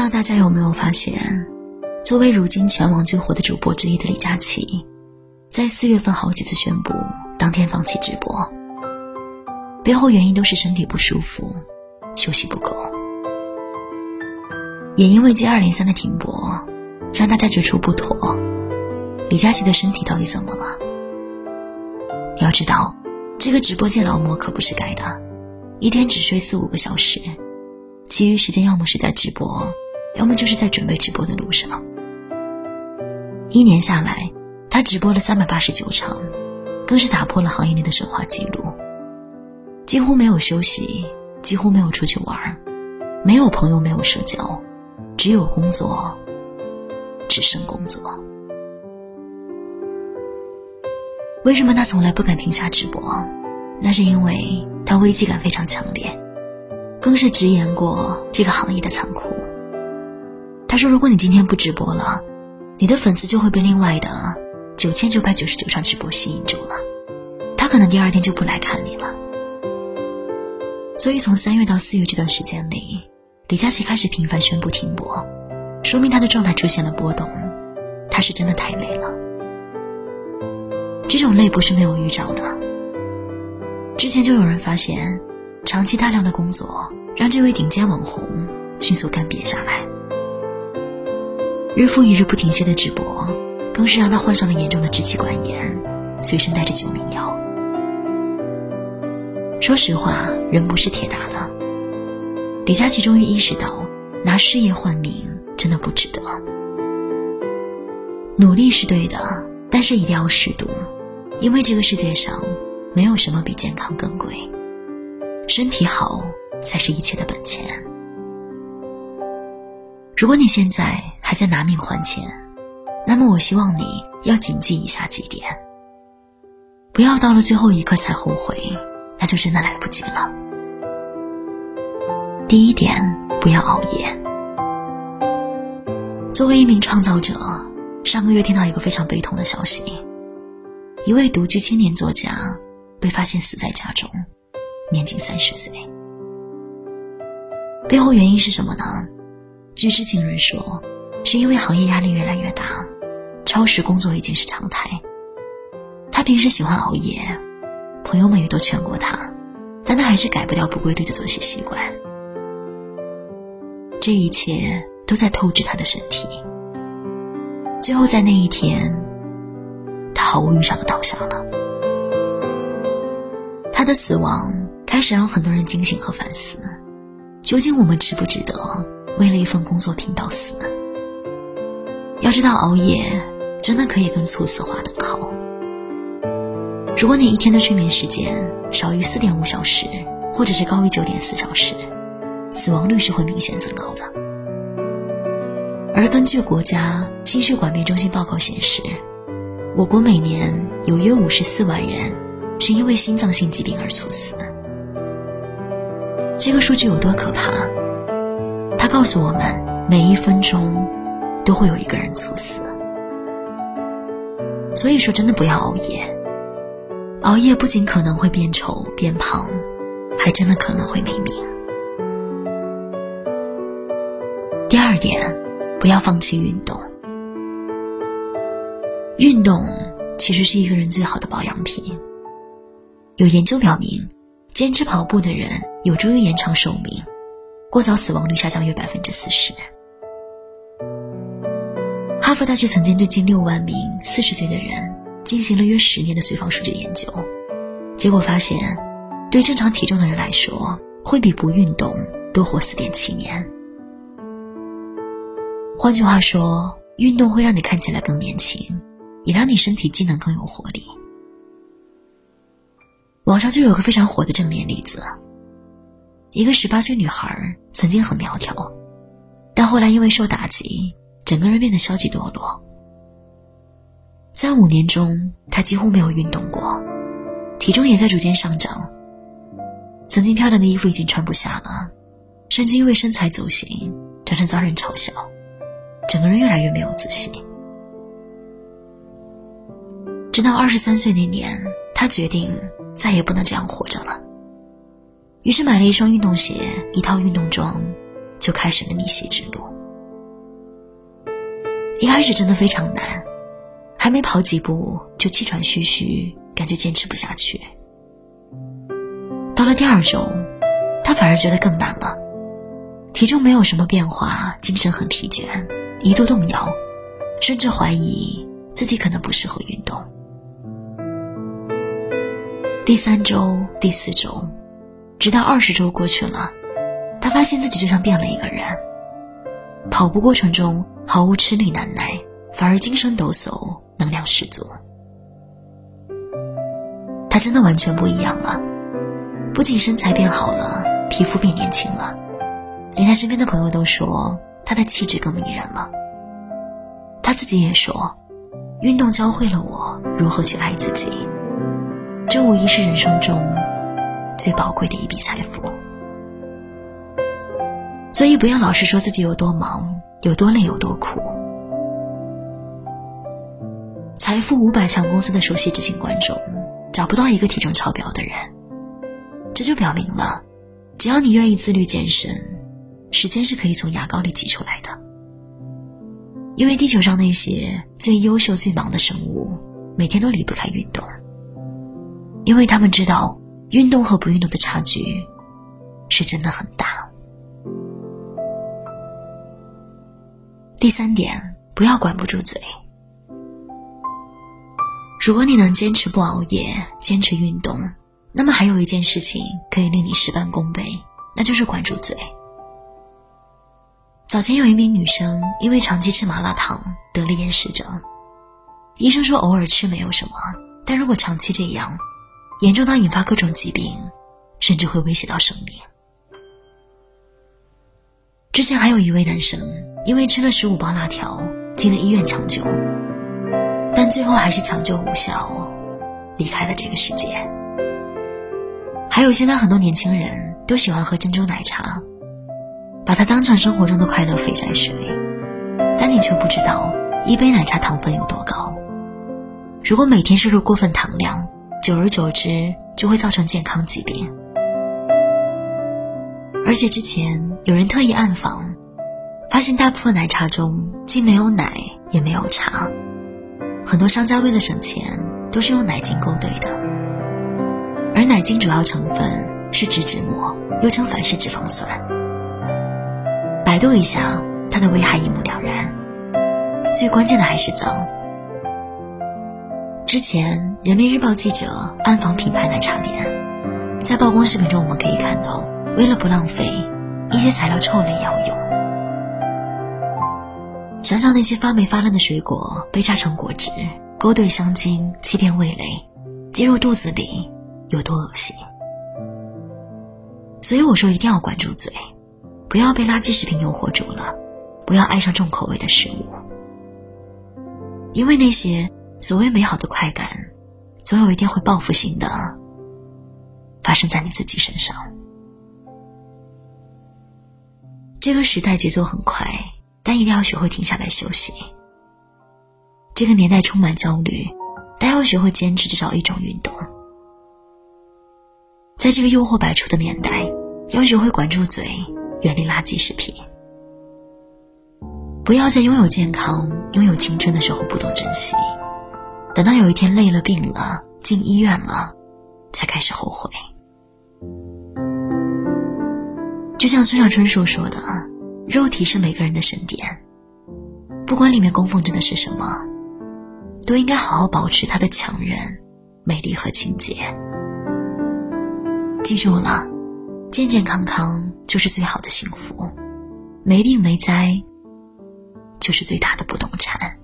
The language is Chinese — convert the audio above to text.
道大家有没有发现，作为如今全网最火的主播之一的李佳琦，在四月份好几次宣布当天放弃直播，背后原因都是身体不舒服，休息不够。也因为接二连三的停播，让大家觉出不妥。李佳琦的身体到底怎么了？要知道，这个直播间劳模可不是盖的，一天只睡四五个小时，其余时间要么是在直播，要么就是在准备直播的路上。一年下来，他直播了三百八十九场，更是打破了行业内的神话记录。几乎没有休息，几乎没有出去玩，没有朋友，没有社交。只有工作，只剩工作。为什么他从来不敢停下直播？那是因为他危机感非常强烈，更是直言过这个行业的残酷。他说：“如果你今天不直播了，你的粉丝就会被另外的九千九百九十九场直播吸引住了，他可能第二天就不来看你了。”所以从三月到四月这段时间里。李佳琦开始频繁宣布停播，说明他的状态出现了波动，他是真的太累了。这种累不是没有预兆的，之前就有人发现，长期大量的工作让这位顶尖网红迅速干瘪下来，日复一日不停歇的直播，更是让他患上了严重的支气管炎，随身带着救命药。说实话，人不是铁打的。李佳琦终于意识到，拿事业换命真的不值得。努力是对的，但是一定要适度，因为这个世界上没有什么比健康更贵，身体好才是一切的本钱。如果你现在还在拿命换钱，那么我希望你要谨记以下几点：不要到了最后一刻才后悔，那就真的来不及了。第一点，不要熬夜。作为一名创造者，上个月听到一个非常悲痛的消息：一位独居青年作家被发现死在家中，年仅三十岁。背后原因是什么呢？据知情人说，是因为行业压力越来越大，超时工作已经是常态。他平时喜欢熬夜，朋友们也都劝过他，但他还是改不掉不规律的作息习惯。这一切都在透支他的身体，最后在那一天，他毫无预兆的倒下了。他的死亡开始让很多人惊醒和反思：究竟我们值不值得为了一份工作拼到死？要知道，熬夜真的可以跟猝死划等号。如果你一天的睡眠时间少于四点五小时，或者是高于九点四小时。死亡率是会明显增高的，而根据国家心血管病中心报告显示，我国每年有约五十四万人是因为心脏性疾病而猝死。这个数据有多可怕？它告诉我们，每一分钟都会有一个人猝死。所以说，真的不要熬夜。熬夜不仅可能会变丑变胖，还真的可能会没命。第二点，不要放弃运动。运动其实是一个人最好的保养品。有研究表明，坚持跑步的人有助于延长寿命，过早死亡率下降约百分之四十。哈佛大学曾经对近六万名四十岁的人进行了约十年的随访数据研究，结果发现，对正常体重的人来说，会比不运动多活四点七年。换句话说，运动会让你看起来更年轻，也让你身体机能更有活力。网上就有个非常火的正面例子：一个十八岁女孩曾经很苗条，但后来因为受打击，整个人变得消极堕落。在五年中，他几乎没有运动过，体重也在逐渐上涨。曾经漂亮的衣服已经穿不下了，甚至因为身材走形，常常遭人嘲笑。整个人越来越没有自信，直到二十三岁那年，他决定再也不能这样活着了。于是买了一双运动鞋，一套运动装，就开始了逆袭之路。一开始真的非常难，还没跑几步就气喘吁吁，感觉坚持不下去。到了第二周，他反而觉得更难了，体重没有什么变化，精神很疲倦，一度动摇，甚至怀疑自己可能不适合运动。第三周、第四周，直到二十周过去了，他发现自己就像变了一个人。跑步过程中毫无吃力难耐，反而精神抖擞，能量十足。他真的完全不一样了，不仅身材变好了，皮肤变年轻了，连他身边的朋友都说他的气质更迷人了。他自己也说，运动教会了我如何去爱自己，这无疑是人生中最宝贵的一笔财富。所以，不要老是说自己有多忙、有多累、有多苦。财富五百强公司的首席执行官中，找不到一个体重超标的人，这就表明了，只要你愿意自律健身，时间是可以从牙膏里挤出来的。因为地球上那些最优秀、最忙的生物，每天都离不开运动，因为他们知道，运动和不运动的差距，是真的很大。第三点，不要管不住嘴。如果你能坚持不熬夜，坚持运动，那么还有一件事情可以令你事半功倍，那就是管住嘴。早前有一名女生因为长期吃麻辣烫得了厌食症，医生说偶尔吃没有什么，但如果长期这样，严重到引发各种疾病，甚至会威胁到生命。之前还有一位男生。因为吃了十五包辣条，进了医院抢救，但最后还是抢救无效，离开了这个世界。还有现在很多年轻人都喜欢喝珍珠奶茶，把它当成生活中的快乐肥宅水，但你却不知道一杯奶茶糖分有多高。如果每天摄入过分糖量，久而久之就会造成健康疾病。而且之前有人特意暗访。发现大部分奶茶中既没有奶也没有茶，很多商家为了省钱都是用奶精勾兑的，而奶精主要成分是植脂末，又称反式脂肪酸。百度一下，它的危害一目了然。最关键的还是脏。之前人民日报记者暗访品牌奶茶店，在曝光视频中我们可以看到，为了不浪费，一些材料臭了也要。想想那些发霉发烂的水果被榨成果汁，勾兑香精，欺骗味蕾，进入肚子里，有多恶心。所以我说一定要管住嘴，不要被垃圾食品诱惑住了，不要爱上重口味的食物。因为那些所谓美好的快感，总有一天会报复性的发生在你自己身上。这个时代节奏很快。但一定要学会停下来休息。这个年代充满焦虑，但要学会坚持至少一种运动。在这个诱惑百出的年代，要学会管住嘴，远离垃圾食品。不要在拥有健康、拥有青春的时候不懂珍惜，等到有一天累了、病了、进医院了，才开始后悔。就像村上春树说的。肉体是每个人的神殿，不管里面供奉着的是什么，都应该好好保持它的强韧、美丽和清洁。记住了，健健康康就是最好的幸福，没病没灾就是最大的不动产。